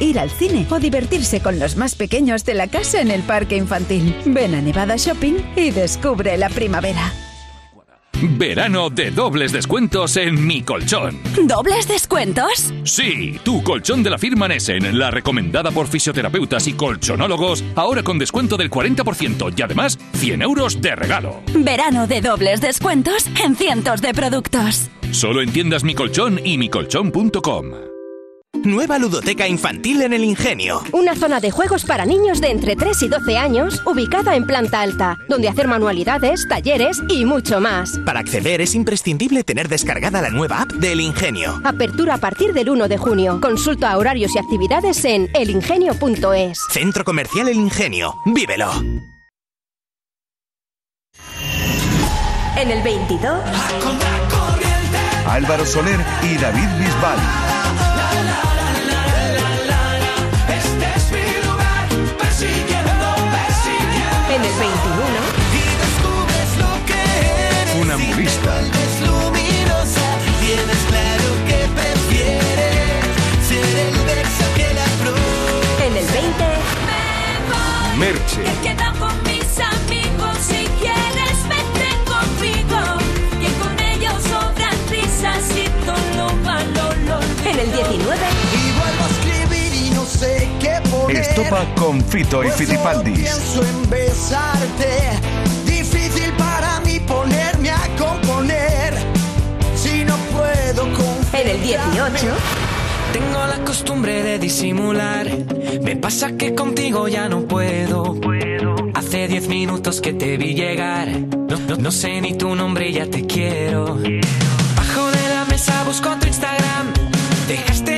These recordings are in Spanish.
ir al cine o divertirse con los más pequeños de la casa en el parque infantil. Ven a Nevada Shopping y descubre la primavera. Verano de dobles descuentos en Mi Colchón. ¿Dobles descuentos? Sí, tu colchón de la firma Nessen, la recomendada por fisioterapeutas y colchonólogos, ahora con descuento del 40% y además 100 euros de regalo. Verano de dobles descuentos en cientos de productos. Solo en tiendas Mi Colchón y micolchón.com. Nueva ludoteca infantil en el Ingenio. Una zona de juegos para niños de entre 3 y 12 años, ubicada en planta alta, donde hacer manualidades, talleres y mucho más. Para acceder es imprescindible tener descargada la nueva app del Ingenio. Apertura a partir del 1 de junio. Consulta horarios y actividades en elingenio.es. Centro Comercial El Ingenio. Vívelo. En el 22. Álvaro Soler y David Bisbal. En el 21. Y descubres lo que eres. Funambulista. Tienes claro que prefieres ser el verso que la flor. En el 20. Merche. Quedan con mis amigos, si quieres vete conmigo. Que con ellos sobran risas y todo valor. En el 19. Estopa con Fito y Pues Fitipaldis. pienso en besarte. Difícil para mí ponerme a componer. Si no puedo. En el 18. Tengo la costumbre de disimular. Me pasa que contigo ya no puedo. Hace diez minutos que te vi llegar. No, no- no sé ni tu nombre, ya te quiero. Bajo de la mesa busco tu Instagram. Dejaste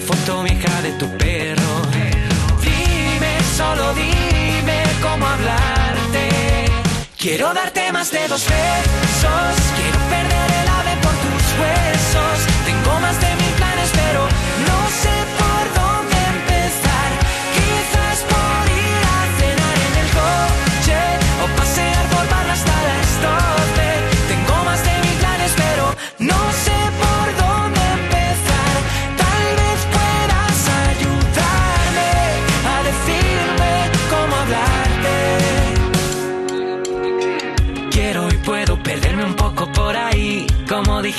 foto vieja de tu perro. Dime, solo dime cómo hablarte. Quiero darte más de dos besos. Quiero perder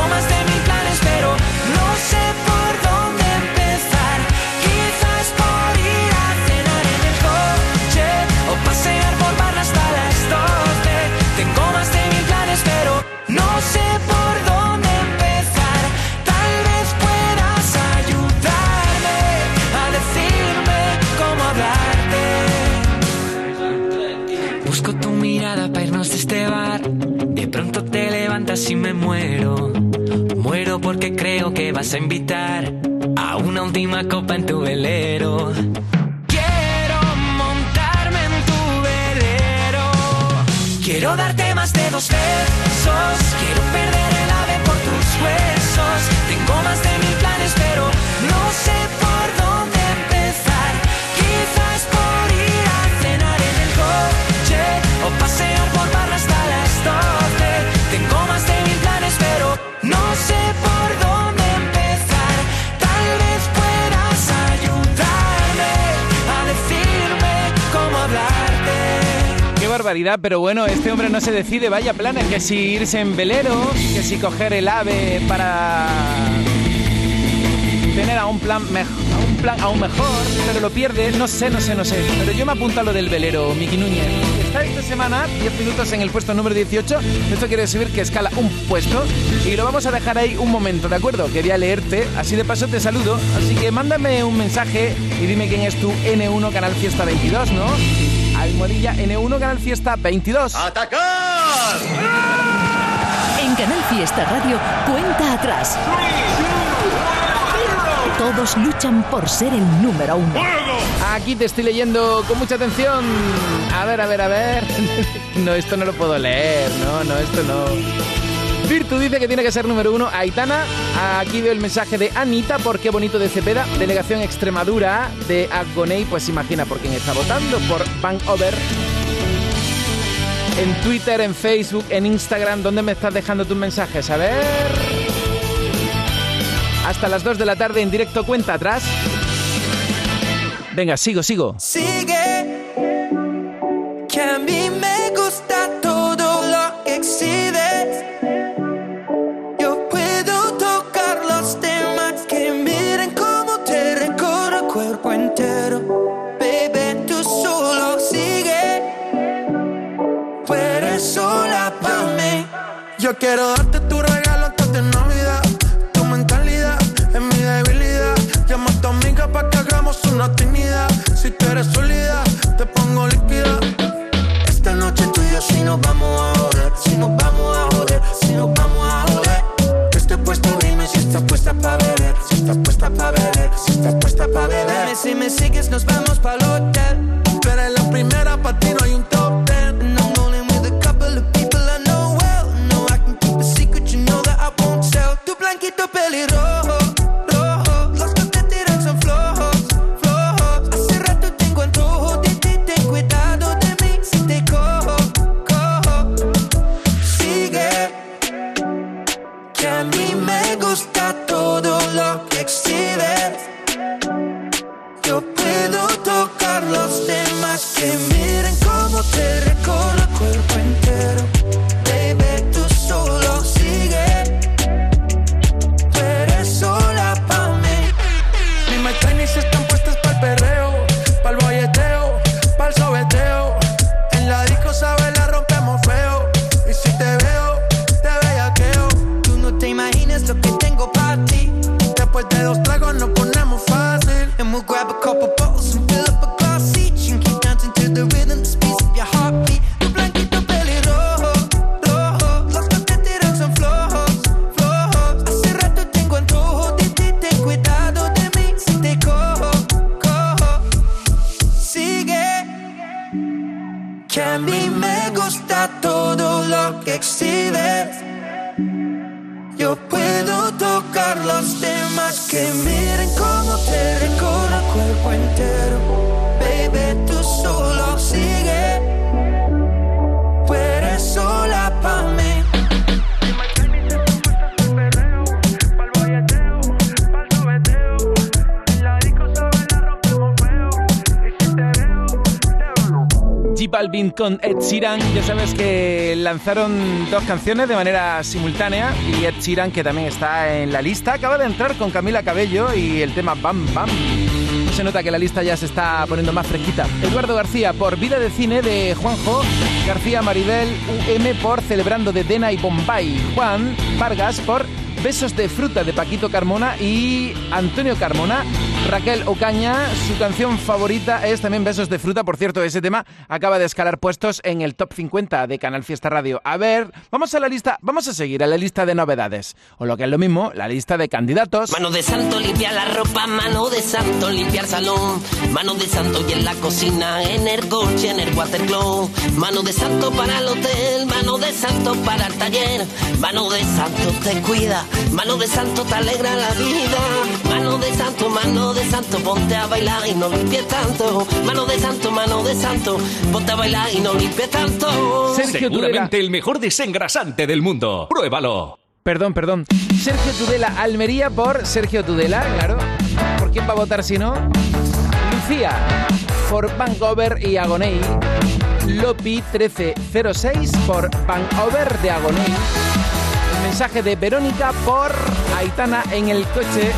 Tengo más de mil planes, pero no sé por dónde empezar. Quizás por ir a cenar en el coche o pasear por barra hasta las 12. Tengo más de mil planes, pero no sé por dónde empezar. Tal vez puedas ayudarme a decirme cómo hablarte. Busco tu mirada para irnos de este bar. De pronto te levantas y me muero. Muero porque creo que vas a invitar a una última copa en tu velero. Quiero montarme en tu velero. Quiero darte más de dos besos. Quiero perder el ave por tus huesos. Tengo más de mil planes, pero no sé por dónde empezar. Quizás por ir a cenar en el coche o pasear por barra hasta las 12. Pero bueno, este hombre no se decide, vaya planes, que si irse en velero, que si coger el ave para tener a un plan mejor, plan aún mejor, pero lo pierde, no sé, no sé, no sé. Pero yo me apunto a lo del velero, Miki Núñez. Está esta semana 10 minutos en el puesto número 18. Esto quiere decir que escala un puesto y lo vamos a dejar ahí un momento, ¿de acuerdo? Quería leerte, así de paso te saludo. Así que mándame un mensaje y dime quién es tu N1 Canal Fiesta 22, ¿no? Almohadilla N1 Canal Fiesta 22. ¡Atacar! En Canal Fiesta Radio, cuenta atrás. Todos luchan por ser el número uno. Aquí te estoy leyendo con mucha atención. A ver, a ver, a ver. No, esto no lo puedo leer. No, no, esto no. Virtu dice que tiene que ser número uno. Aitana, aquí veo el mensaje de Anita, por qué bonito de Cepeda. Delegación Extremadura de Agoney, pues imagina por quién está votando. Por Van Over. En Twitter, en Facebook, en Instagram, ¿dónde me estás dejando tus mensajes? A ver. Hasta las 2 de la tarde en directo cuenta atrás. Venga, sigo, sigo. Sigue, que a mí me gusta Yo quiero darte con Ed Sheeran. Ya sabes que lanzaron dos canciones de manera simultánea y Ed Sheeran, que también está en la lista, acaba de entrar con Camila Cabello y el tema Bam Bam. Se nota que la lista ya se está poniendo más fresquita. Eduardo García por Vida de Cine de Juanjo. García Maribel UM por Celebrando de Dena y Bombay. Juan Vargas por Besos de Fruta de Paquito Carmona y Antonio Carmona. Raquel Ocaña, su canción favorita es también Besos de Fruta. Por cierto, ese tema acaba de escalar puestos en el top 50 de Canal Fiesta Radio. A ver, vamos a la lista, vamos a seguir a la lista de novedades. O lo que es lo mismo, la lista de candidatos. Mano de santo limpia la ropa, mano de santo limpiar salón, mano de santo y en la cocina, en el coche, en el watercloak, mano de santo para el hotel, mano de santo para el taller, mano de santo te cuida, mano de santo te alegra la vida, mano de santo, mano de santo, ponte a bailar y no limpies tanto, mano de santo, mano de santo, ponte a bailar y no limpies tanto. Seguramente el mejor desengrasante del mundo. Pruébalo. Perdón, perdón. Sergio Tudela, Almería por Sergio Tudela, claro. ¿Por quién va a votar si no? Lucía por Vancouver y Agoney. Lopi 1306 por Vancouver de Agoney. El mensaje de Verónica por Aitana en el coche.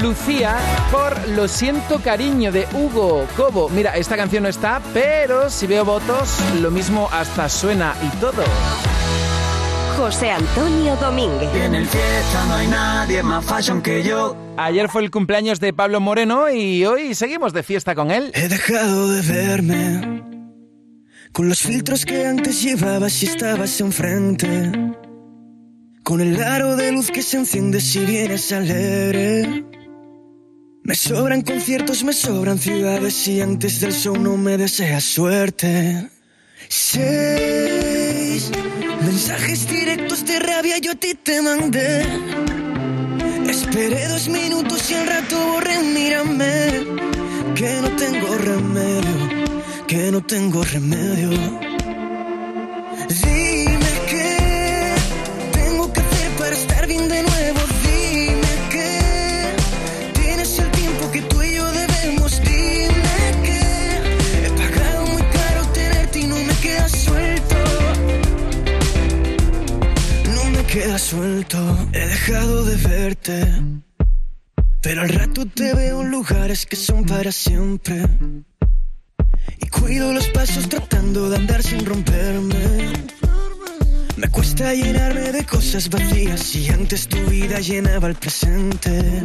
Lucía por Lo siento cariño de Hugo Cobo. Mira, esta canción no está, pero si veo votos, lo mismo hasta suena y todo. José Antonio Domínguez. En el fiesta no hay nadie más fashion que yo. Ayer fue el cumpleaños de Pablo Moreno y hoy seguimos de fiesta con él. He dejado de verme con los filtros que antes llevabas y estabas enfrente. Con el aro de luz que se enciende si vienes alegre. Me sobran conciertos, me sobran ciudades y antes del show no me deseas suerte. Seis mensajes directos de rabia yo a ti te mandé. Esperé dos minutos y al rato borré, mírame. Que no tengo remedio, que no tengo remedio. Dime queda suelto. He dejado de verte. Pero al rato te veo en lugares que son para siempre. Y cuido los pasos tratando de andar sin romperme. Me cuesta llenarme de cosas vacías y antes tu vida llenaba el presente.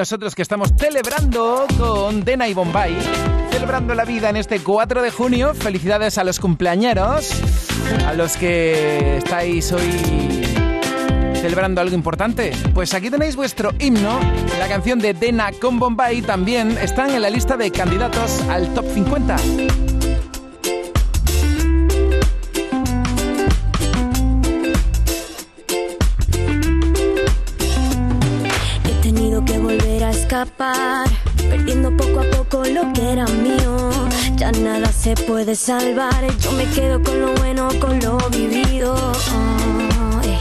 Nosotros que estamos celebrando con Dena y Bombay, celebrando la vida en este 4 de junio. Felicidades a los cumpleañeros, a los que estáis hoy celebrando algo importante. Pues aquí tenéis vuestro himno. La canción de Dena con Bombay también están en la lista de candidatos al top 50. Puede salvar, yo me quedo con lo bueno, con lo vivido. Ay.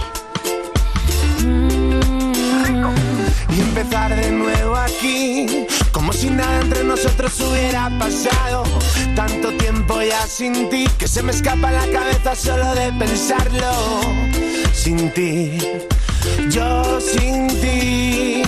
Y empezar de nuevo aquí, como si nada entre nosotros hubiera pasado. Tanto tiempo ya sin ti, que se me escapa la cabeza solo de pensarlo. Sin ti, yo sin ti.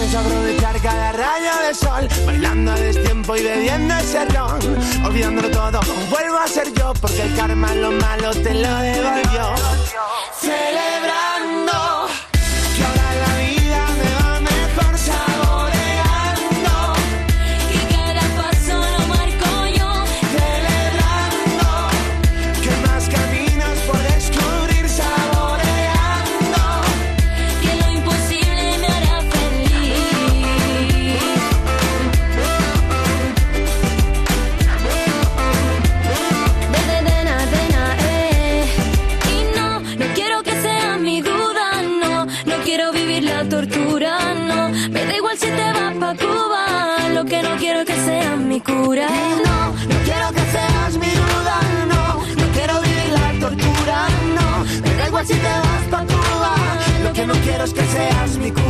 Pienso aprovechar cada rayo de sol Bailando a destiempo y bebiendo ese ron Olvidándolo todo, vuelvo a ser yo Porque el karma lo malo te lo devolvió mi. No, no quiero que seas mi duda, no. No quiero vivir la tortura, no. Me da igual si te vas pa' Cuba. Lo que no quiero es que seas mi cura.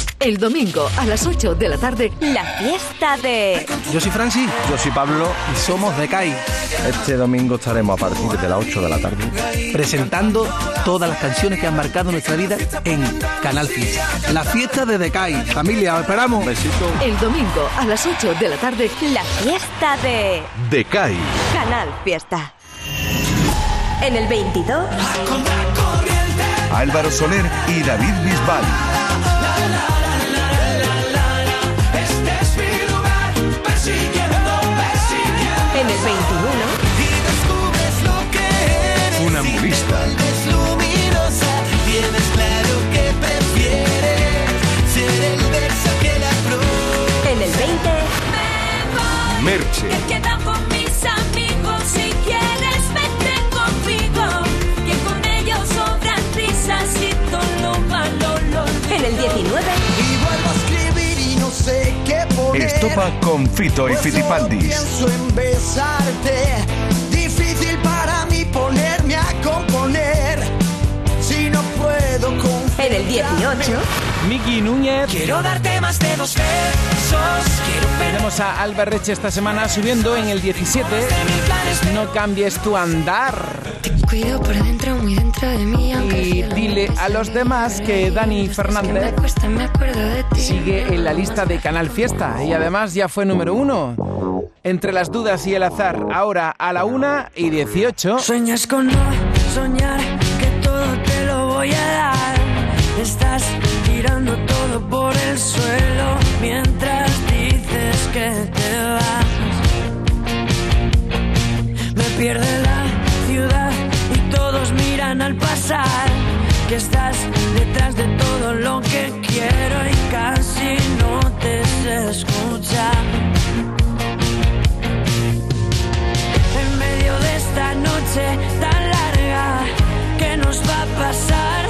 El domingo a las 8 de la tarde, la fiesta de... Yo soy Francis, yo soy Pablo y somos de CAI. Este domingo estaremos a partir de las 8 de la tarde presentando todas las canciones que han marcado nuestra vida en Canal Fiesta. La fiesta de Decay. Familia, os esperamos. Besito. El domingo a las 8 de la tarde, la fiesta de... Decay. Canal Fiesta. En el 22... Álvaro Soler y David Bisbal. En el 21... Y descubres lo que eres. Funambulista. Es luminosa, tienes claro que prefieres ser el verso que la flor. En el 20... Merche. Estopa con Fito y Pues Fitipaldis. pienso en besarte. Difícil para mí ponerme a componer. Si no puedo confiar. En el 18... Miki Núñez. Quiero darte más de dos besos. Quiero Tenemos a Alba Reche esta semana subiendo en el 17. No cambies tu andar. Cuido por dentro, muy dentro de mí, Y dile a los demás que Dani Fernández sigue en la lista de Canal Fiesta y además ya fue número uno. Entre las dudas y el azar, ahora a la una y 18. Sueñas con no soñar que todo te lo voy a dar. Estás tirando todo por el suelo mientras dices que te vas. Me pierde la ciudad y al pasar. Que estás detrás de todo lo que quiero y casi no te sé escuchar. en medio de esta noche tan larga que nos va a pasar.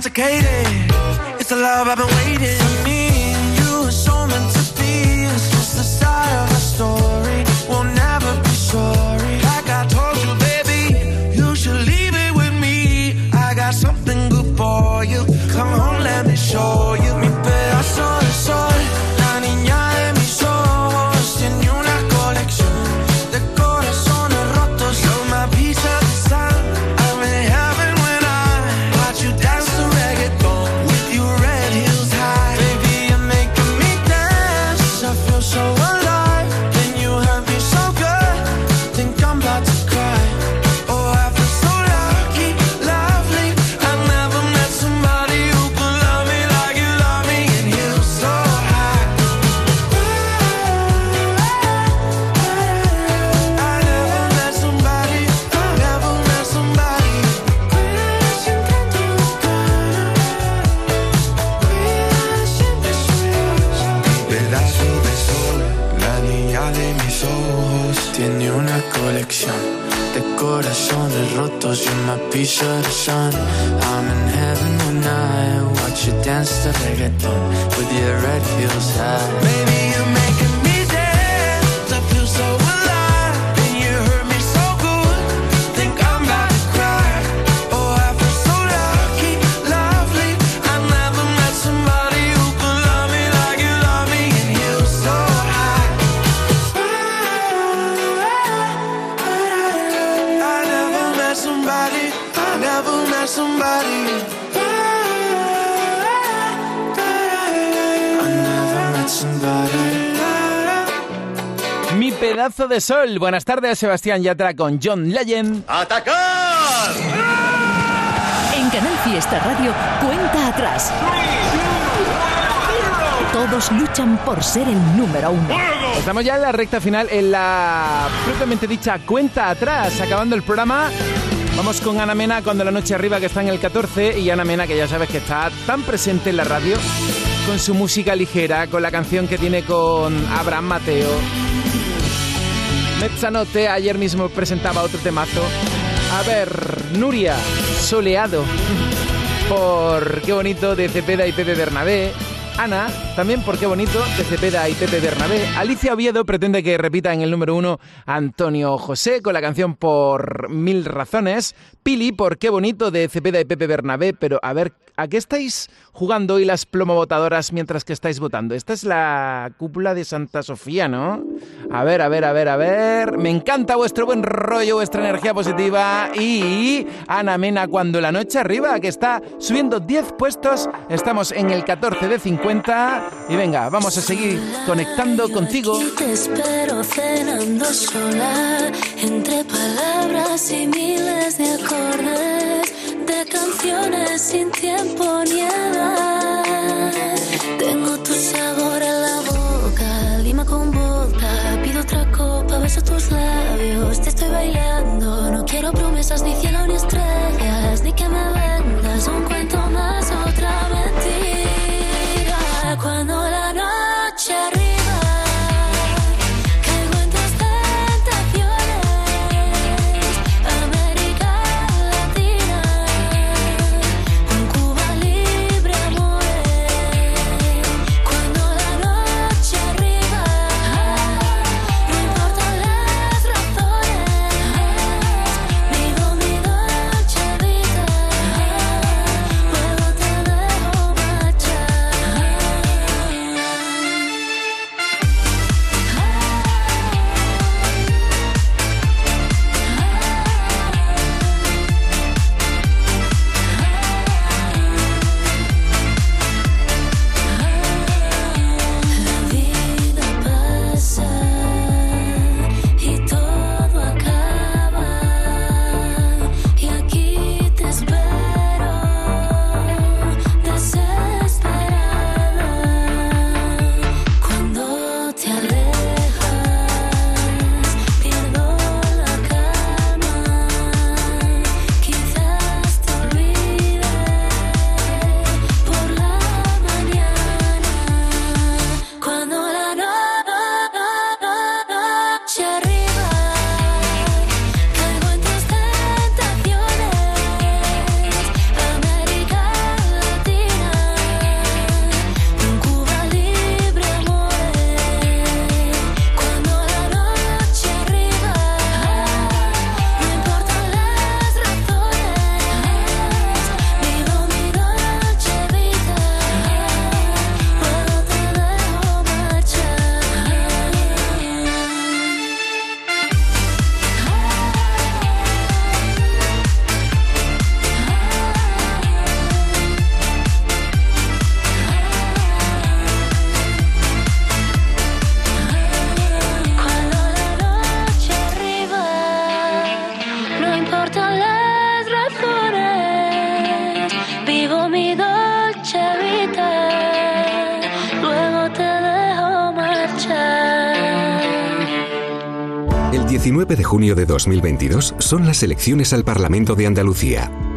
Intoxicated. It's the love I've been waiting. Pedazo de sol. Buenas tardes, Sebastián Yatra con John Legend. ¡Atacar! En Canal Fiesta Radio, cuenta atrás. Todos luchan por ser el número uno. Estamos ya en la recta final, en la propiamente dicha cuenta atrás, acabando el programa. Vamos con Ana Mena cuando la noche arriba que está en el 14 y Ana Mena que ya sabes que está tan presente en la radio con su música ligera, con la canción que tiene con Abraham Mateo. Mezzanotte ayer mismo presentaba otro temazo. A ver, Nuria, soleado. Por qué bonito de Cepeda y Pepe Bernabé. Ana, también por qué bonito de Cepeda y Pepe Bernabé. Alicia Oviedo pretende que repita en el número uno Antonio José con la canción Por Mil Razones. Pili por qué bonito de Cepeda y Pepe Bernabé. Pero a ver, ¿a qué estáis jugando hoy las plomobotadoras mientras que estáis votando? Esta es la cúpula de Santa Sofía, ¿no? A ver, a ver, a ver, a ver. Me encanta vuestro buen rollo, vuestra energía positiva. Y Ana Mena cuando la noche arriba, que está subiendo 10 puestos. Estamos en el 14 de 50. Y venga, vamos a seguir conectando contigo. Te espero cenando sola, entre palabras y miles de acordes, de canciones sin tiempo ni. Tengo tu sabor en la boca, lima con vodka, pido otra copa, beso tus labios, te estoy bailando. No quiero promesas, ni cielo, junio de 2022 son las elecciones al Parlamento de Andalucía.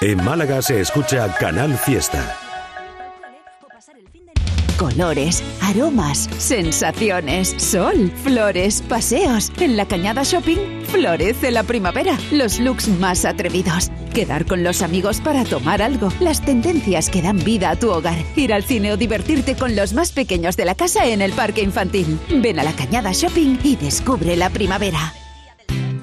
En Málaga se escucha Canal Fiesta. Colores, aromas, sensaciones, sol, flores, paseos. En la Cañada Shopping florece la primavera. Los looks más atrevidos. Quedar con los amigos para tomar algo. Las tendencias que dan vida a tu hogar. Ir al cine o divertirte con los más pequeños de la casa en el parque infantil. Ven a la Cañada Shopping y descubre la primavera.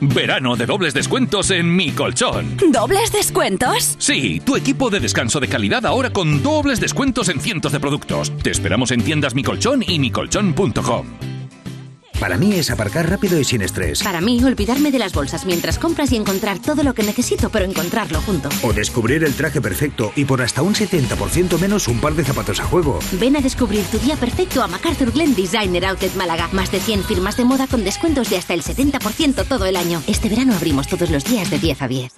Verano de dobles descuentos en Mi Colchón. ¿Dobles descuentos? Sí, tu equipo de descanso de calidad ahora con dobles descuentos en cientos de productos. Te esperamos en tiendas Mi Colchón y micolchón.com. Para mí es aparcar rápido y sin estrés. Para mí, olvidarme de las bolsas mientras compras y encontrar todo lo que necesito, pero encontrarlo junto. O descubrir el traje perfecto y por hasta un 70% menos un par de zapatos a juego. Ven a descubrir tu día perfecto a MacArthur Glen Designer Outlet Málaga. Más de 100 firmas de moda con descuentos de hasta el 70% todo el año. Este verano abrimos todos los días de 10 a 10.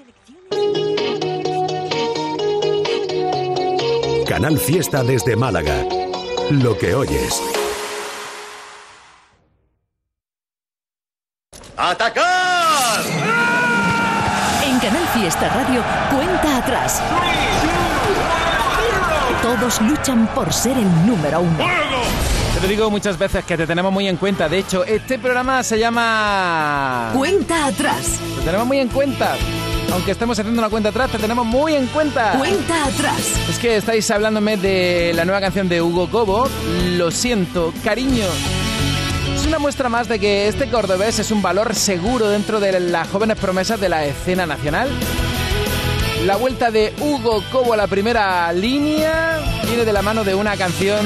Canal Fiesta desde Málaga. Lo que oyes. ¡Atacar! En Canal Fiesta Radio, cuenta atrás. Todos luchan por ser el número uno. Te lo digo muchas veces que te tenemos muy en cuenta. De hecho, este programa se llama... Cuenta atrás. Te tenemos muy en cuenta. Aunque estemos haciendo una cuenta atrás, te tenemos muy en cuenta. Cuenta atrás. Es que estáis hablándome de la nueva canción de Hugo Cobo. Lo siento, cariño. Una muestra más de que este cordobés es un valor seguro dentro de las jóvenes promesas de la escena nacional. La vuelta de Hugo Cobo a la primera línea viene de la mano de una canción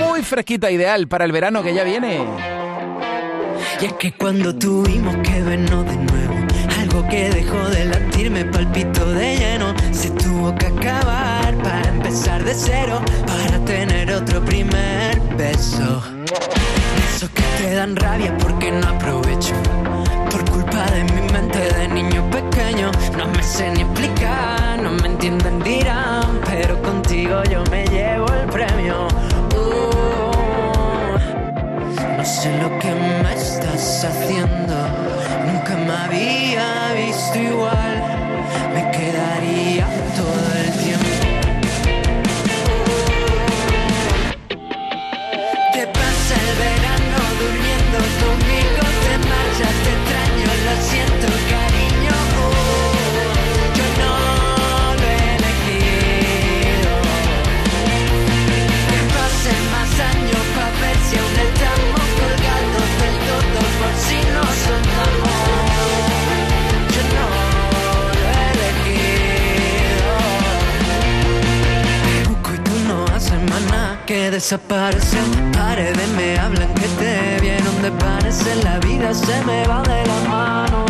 muy fresquita, ideal para el verano que ya viene. Y es que cuando tuvimos que vernos de nuevo, algo que dejó de latir me palpitó de lleno. Se tuvo que acabar para empezar de cero, para tener otro primer beso. Dan rabia porque no aprovecho. Por culpa de mi mente de niño pequeño, no me sé ni explicar, no me entienden, dirán, pero contigo yo me llevo el premio. Uh, no sé lo que me estás haciendo, nunca me había visto igual, me quedaría todo el desaparecen. Paredes me hablan que te vieron de parecer. La vida se me va de la mano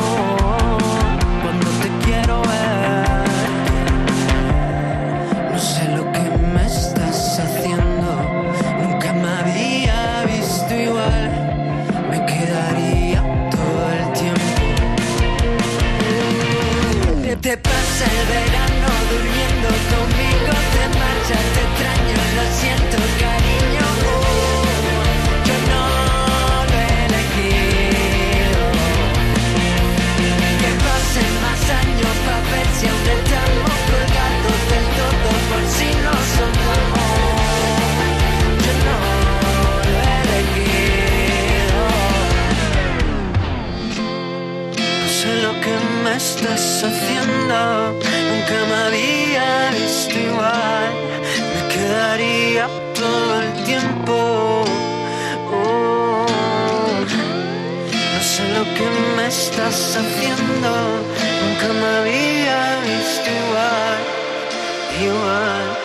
cuando te quiero ver. No sé lo que me estás haciendo. Nunca me había visto igual. Me quedaría todo el tiempo. Te, te pasa el verano durmiendo conmigo, te marchas, te extraño, lo siento, yo no lo he elegido Que pasen más años Pa' ver si aún colgados del todo Por si no son como Yo no lo he elegido No sé lo que me estás haciendo Nunca me había visto igual. Oh, no sé lo que me estás haciendo. Nunca me había visto. Igual. igual.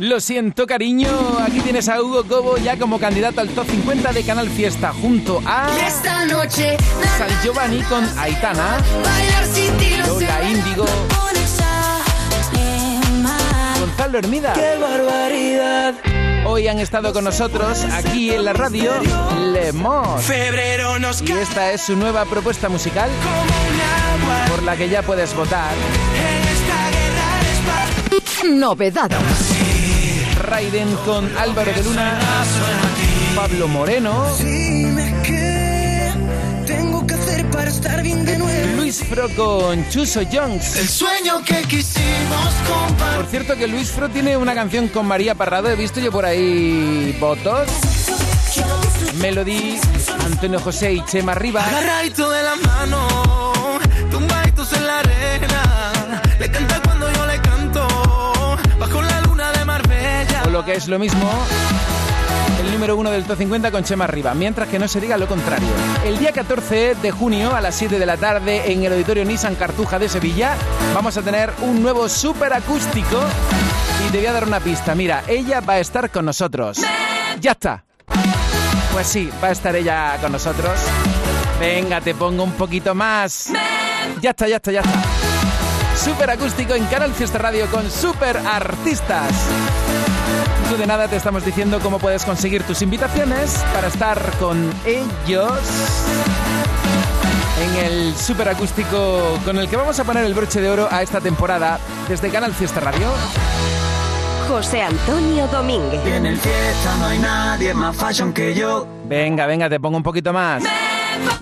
Lo siento, cariño. Aquí tienes a Hugo Cobo ya como candidato al top 50 de Canal Fiesta junto a esta noche San Giovanni con Aitana, bailar sin ti sé. Lola Índigo. Gonzalo Hermida. ¡Qué barbaridad! Hoy han estado con nosotros aquí en la radio Lemos. Febrero nos Y esta es su nueva propuesta musical por la que ya puedes votar. Novedades. Raiden con Álvaro de Luna, Pablo Moreno. Luis Fro con Chuso Jones. El sueño que quisimos compartir. Por cierto que Luis Fro tiene una canción con María Parrado, he visto yo por ahí votos. Melody, Antonio José y Chema Rivas. De la mano, es lo mismo, el número uno del Top 50 con Chema Riva, mientras que no se diga lo contrario. El día 14 de junio a las 7 de la tarde en el Auditorio Nissan Cartuja de Sevilla vamos a tener un nuevo super acústico y te voy a dar una pista. Mira, ella va a estar con nosotros. Ya está. Pues sí, va a estar ella con nosotros. Venga, te pongo un poquito más. Ya está, ya está, ya está. Super acústico en Canal Fiesta Radio con super artistas. De nada te estamos diciendo cómo puedes conseguir tus invitaciones para estar con ellos en el super acústico con el que vamos a poner el broche de oro a esta temporada desde Canal Fiesta Radio. José Antonio Domínguez. En el fiesta no hay nadie más fashion que yo. Venga, venga, te pongo un poquito más.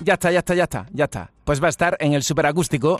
Ya está, ya está, ya está, ya está. Pues va a estar en el super acústico.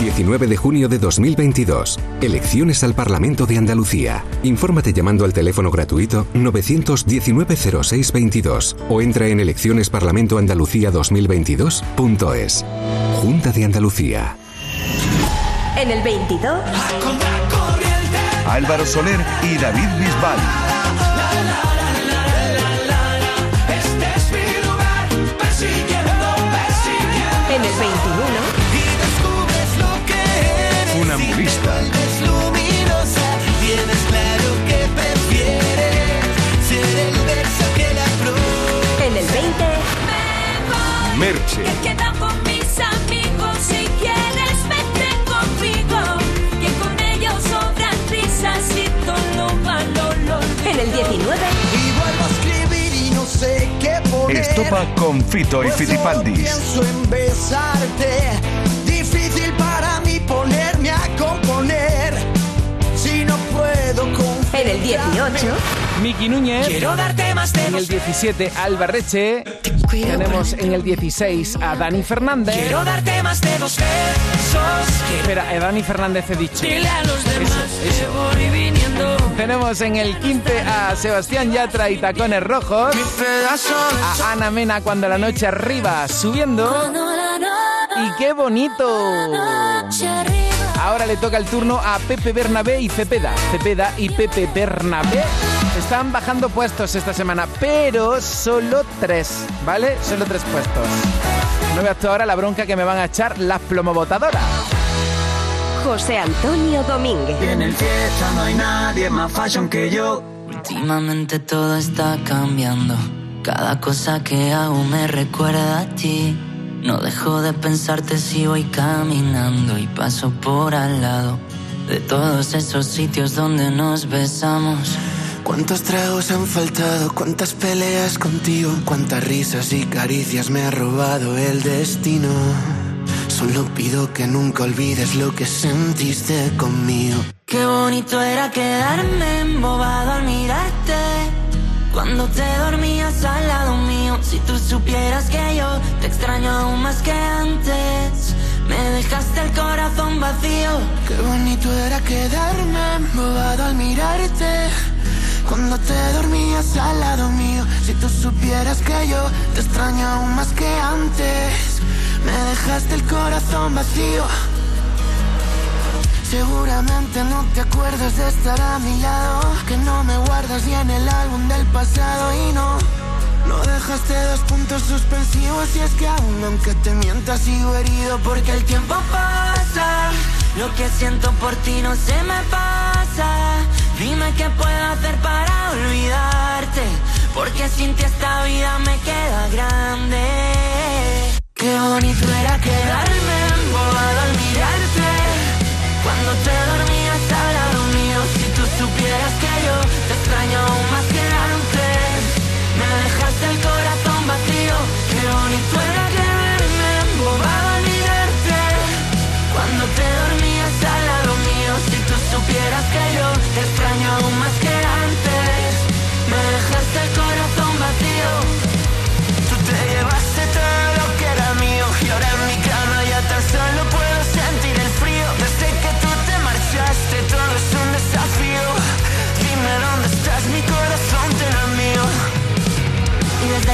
19 de junio de 2022. Elecciones al Parlamento de Andalucía. Infórmate llamando al teléfono gratuito 919-0622 o entra en eleccionesparlamentoandalucía2022.es. Junta de Andalucía. En el 22, Álvaro Soler y David Bisbal. Este es mi lugar, Merche. Queda con mis amigos si quieres vete conmigo que con ellos sobran risas y todo malo lo en el 19, Y vuelvo a escribir y no sé qué poner. Estopa con Fito y Pues Fitipaldis. pienso en besarte. Difícil para mí ponerme a componer. Si no puedo confiar. en el 18, Miki Núñez. Quiero darte más de En el 17, Alba Reche. Tenemos en el 16 a Dani Fernández. Quiero darte más de dos besos. Espera, a Dani Fernández he dicho. Dile a los demás Eso, que voy viniendo. Tenemos en el 15 a Sebastián Yatra y Tacones Rojos. A Ana Mena cuando la noche arriba subiendo. Y qué bonito. Ahora le toca el turno a Pepe Bernabé y Cepeda. Cepeda y Pepe Bernabé están bajando puestos esta semana, pero solo tres, ¿vale? Solo tres puestos. No veas tú ahora la bronca que me van a echar las plomobotadoras. José Antonio Domínguez. En el fiesta no hay nadie más fashion que yo. Últimamente todo está cambiando. Cada cosa que hago me recuerda a ti. No dejo de pensarte si voy caminando y paso por al lado de todos esos sitios donde nos besamos. ¿Cuántos tragos han faltado? ¿Cuántas peleas contigo? ¿Cuántas risas y caricias me ha robado el destino? Solo pido que nunca olvides lo que sentiste conmigo. Qué bonito era quedarme embobado al mirarte. Cuando te dormías al lado mío, si tú supieras que yo te extraño aún más que antes. Me dejaste el corazón vacío. Qué bonito era quedarme embobado al mirarte. Cuando te dormías al lado mío, si tú supieras que yo te extraño aún más que antes. Me dejaste el corazón vacío. Seguramente no te acuerdas de estar a mi lado. Que no me guardas ni en el álbum del pasado y no. No dejaste dos puntos suspensivos y es que aún aunque te mientas sigo herido porque el tiempo pasa. Lo que siento por ti no se me pasa. Dime qué puedo hacer para olvidarte. Porque sin ti esta vida me queda grande. Qué bonito era quedarme embobado al mirarte. Cuando te extraño aún más que antes. Me dejaste corazón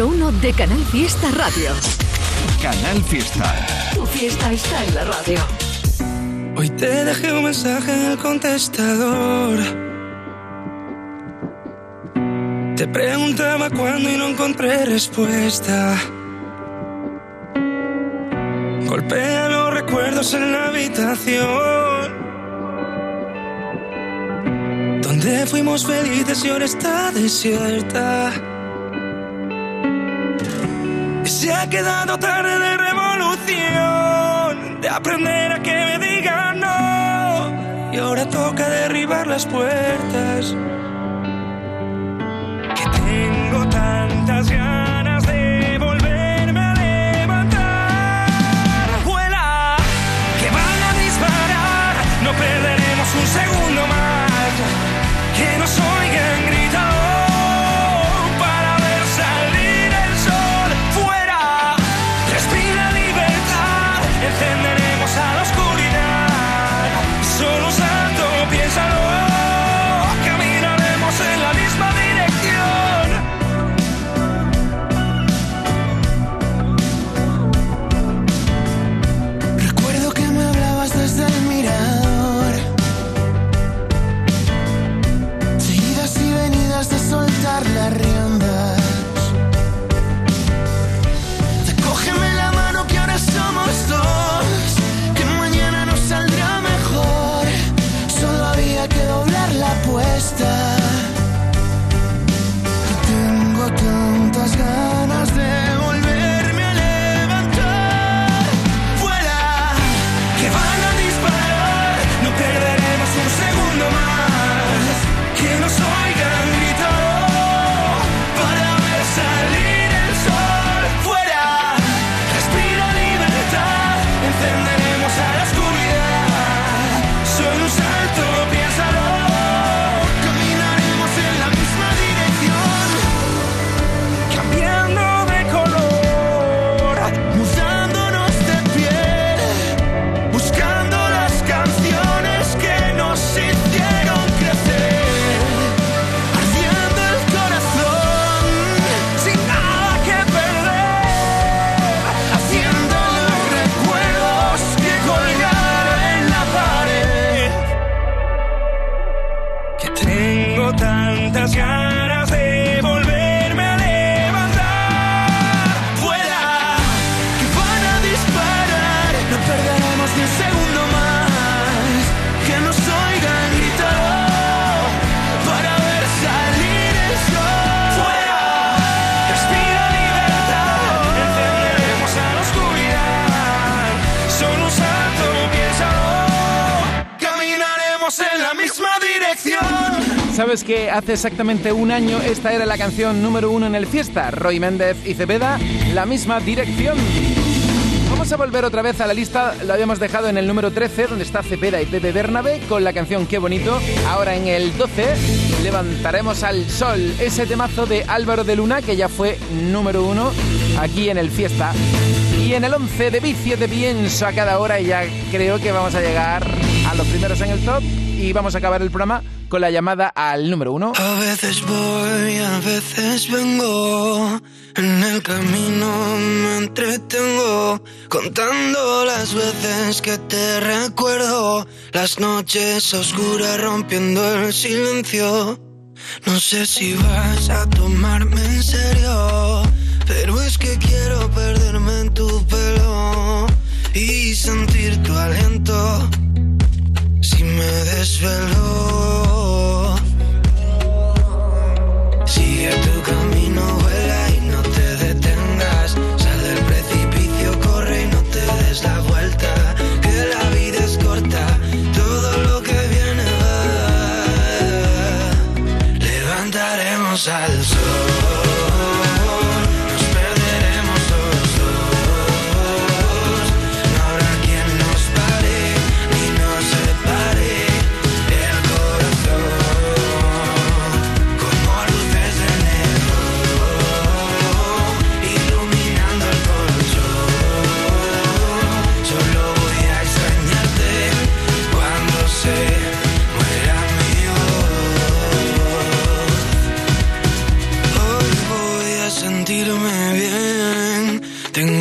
número uno de Canal Fiesta Radio. Canal Fiesta. Tu fiesta está en la radio. Hoy te dejé un mensaje en el contestador. Te preguntaba cuándo y no encontré respuesta. Golpea los recuerdos en la habitación. Donde fuimos felices y ahora está desierta. Se ha quedado tarde de revolución, de aprender a que me digan no. Y ahora toca derribar las puertas. ¿Sabes que hace exactamente un año esta era la canción número uno en el Fiesta? Roy Méndez y Cepeda, la misma dirección. Vamos a volver otra vez a la lista, lo habíamos dejado en el número 13, donde está Cepeda y Pepe Bernabe, con la canción Qué bonito. Ahora en el 12, levantaremos al sol, ese temazo de Álvaro de Luna, que ya fue número uno aquí en el Fiesta. Y en el 11 de vicio de pienso a cada hora, y ya creo que vamos a llegar a los primeros en el top y vamos a acabar el programa con la llamada al número uno. A veces voy, a veces vengo. En el camino me entretengo contando las veces que te recuerdo. Las noches oscuras rompiendo el silencio. No sé si vas a tomarme en serio, pero es que quiero perderme en tu pelo y sentir tu aliento. Me desvelo, sigue tu camino,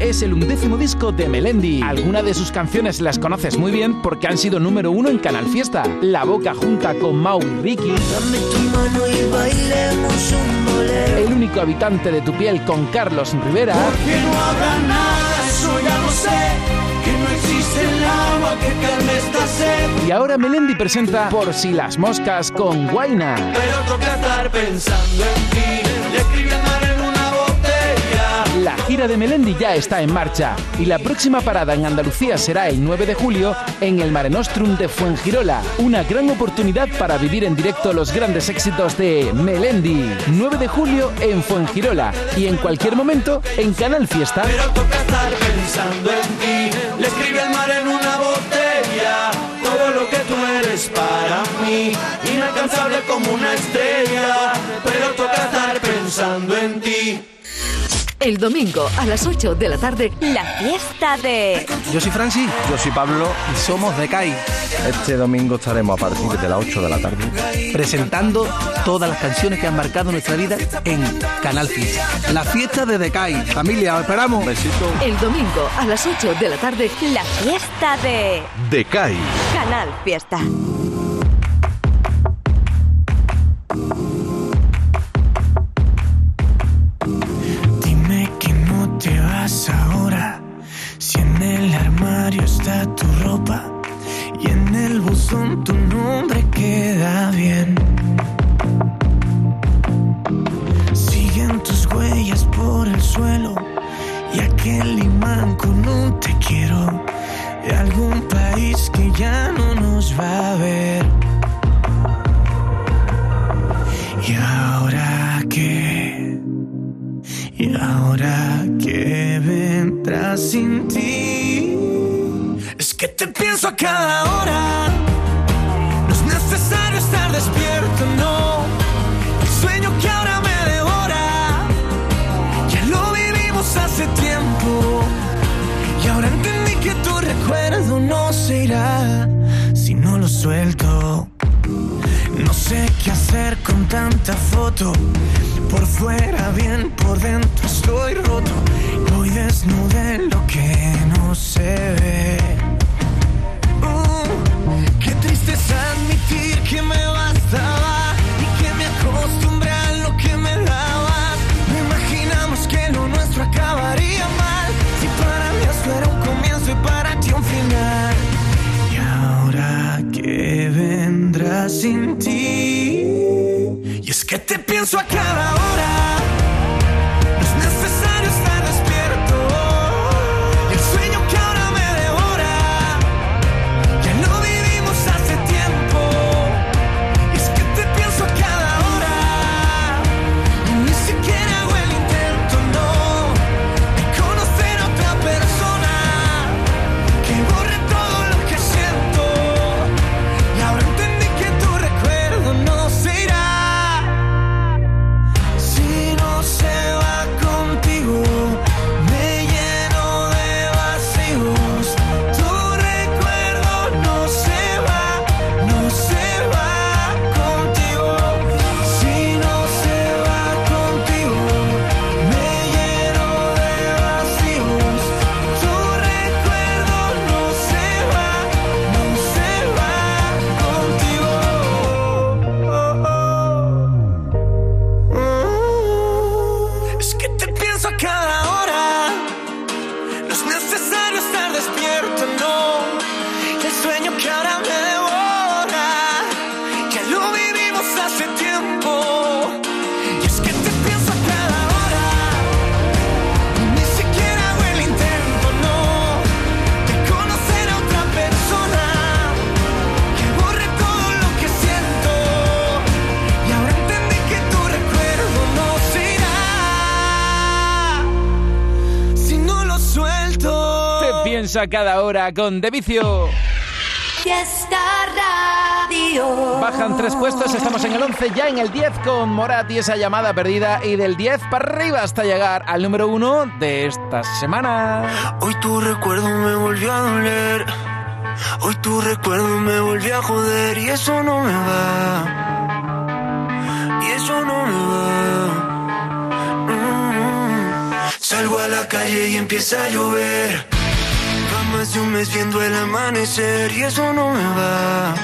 es el undécimo disco de Melendi. Algunas de sus canciones las conoces muy bien porque han sido número uno en Canal Fiesta. La Boca junta con Mau y Ricky. El único habitante de tu piel con Carlos Rivera. Que no habrá nada, eso ya lo sé. Que no existe el agua que calme esta sed. Y ahora Melendi presenta Por si las moscas con Guaina. Pero toca estar pensando en ti. La gira de Melendi ya está en marcha y la próxima parada en Andalucía será el 9 de julio en el Mare Nostrum de Fuengirola. Una gran oportunidad para vivir en directo los grandes éxitos de Melendi. 9 de julio en Fuengirola y en cualquier momento en Canal Fiesta. Pero toca estar pensando en ti. Le escribe el mar en una botella. Todo lo que tú eres para mí. Inalcanzable como una estrella. Pero toca estar pensando en ti. El domingo a las 8 de la tarde, la fiesta de. Yo soy Francis. Yo soy Pablo y somos de CAI. Este domingo estaremos a partir de las 8 de la tarde presentando todas las canciones que han marcado nuestra vida en Canal Fiesta. La fiesta de Decay. Familia, os esperamos. Besito. El domingo a las 8 de la tarde, la fiesta de. Decay. Canal Fiesta. a cada hora con De Vicio. Fiesta Radio. Bajan tres puestos, estamos en el 11, ya en el 10 con Morat y esa llamada perdida y del 10 para arriba hasta llegar al número 1 de esta semana. Hoy tu recuerdo me volvió a doler, hoy tu recuerdo me volvió a joder y eso no me va, y eso no me va. Mm -hmm. Salgo a la calle y empieza a llover más de un mes viendo el amanecer y eso no me va.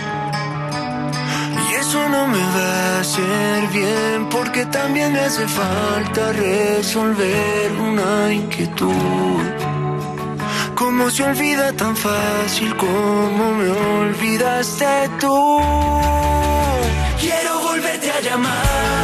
Y eso no me va a hacer bien porque también me hace falta resolver una inquietud. ¿Cómo se olvida tan fácil como me olvidaste tú? Quiero volverte a llamar.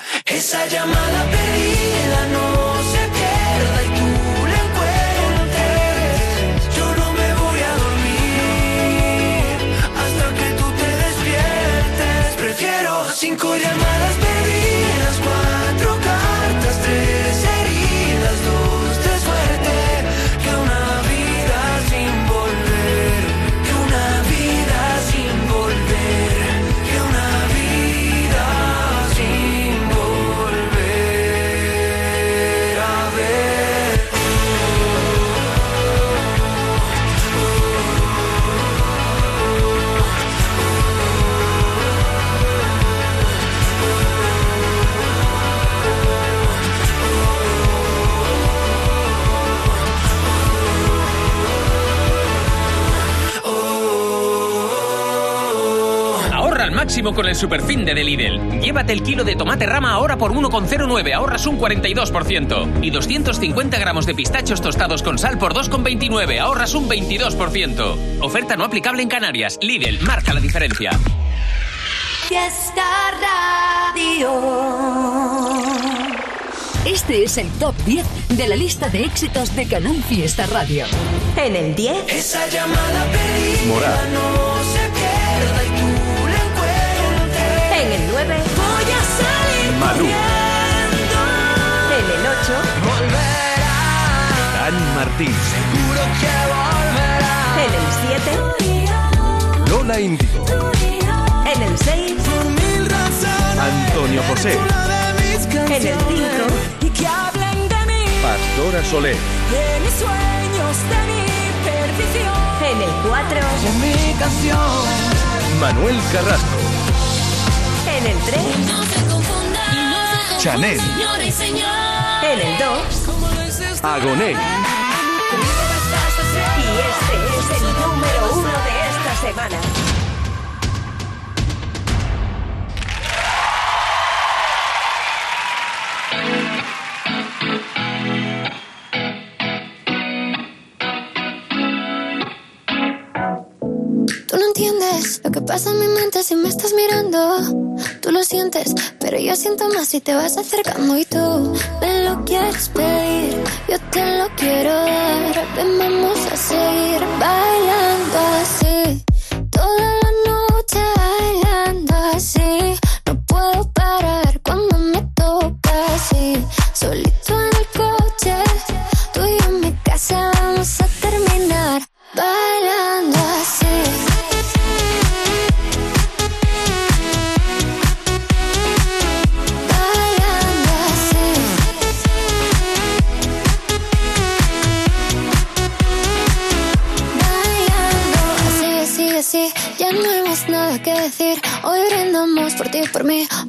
esa llamada perdida no máximo con el superfin de Lidl. Llévate el kilo de tomate rama ahora por 1,09, ahorras un 42%. Y 250 gramos de pistachos tostados con sal por 2,29, ahorras un 22%. Oferta no aplicable en Canarias. Lidl, marca la diferencia. Fiesta Radio. Este es el top 10 de la lista de éxitos de Canal Fiesta Radio. En el 10. Esa llamada Morat. no Malú. En el 8. Dan Martín. Seguro que volverá. En el 7. Lola Índigo. En el 6. Por mil razones. Antonio José. En el 5. Y que hablen de mí, Pastora Soler. de mis sueños, de mi perdición. En el 4. Es mi canción. Manuel Carrasco. En el 3. Chanel. En el 2. Agoné. Y este es el número 1 de esta semana. Lo que pasa en mi mente si me estás mirando. Tú lo sientes, pero yo siento más si te vas acercando y tú me lo quieres pedir. Yo te lo quiero dar. Ven, vamos a seguir bailando así. Toda la noche bailando así. No puedo parar cuando me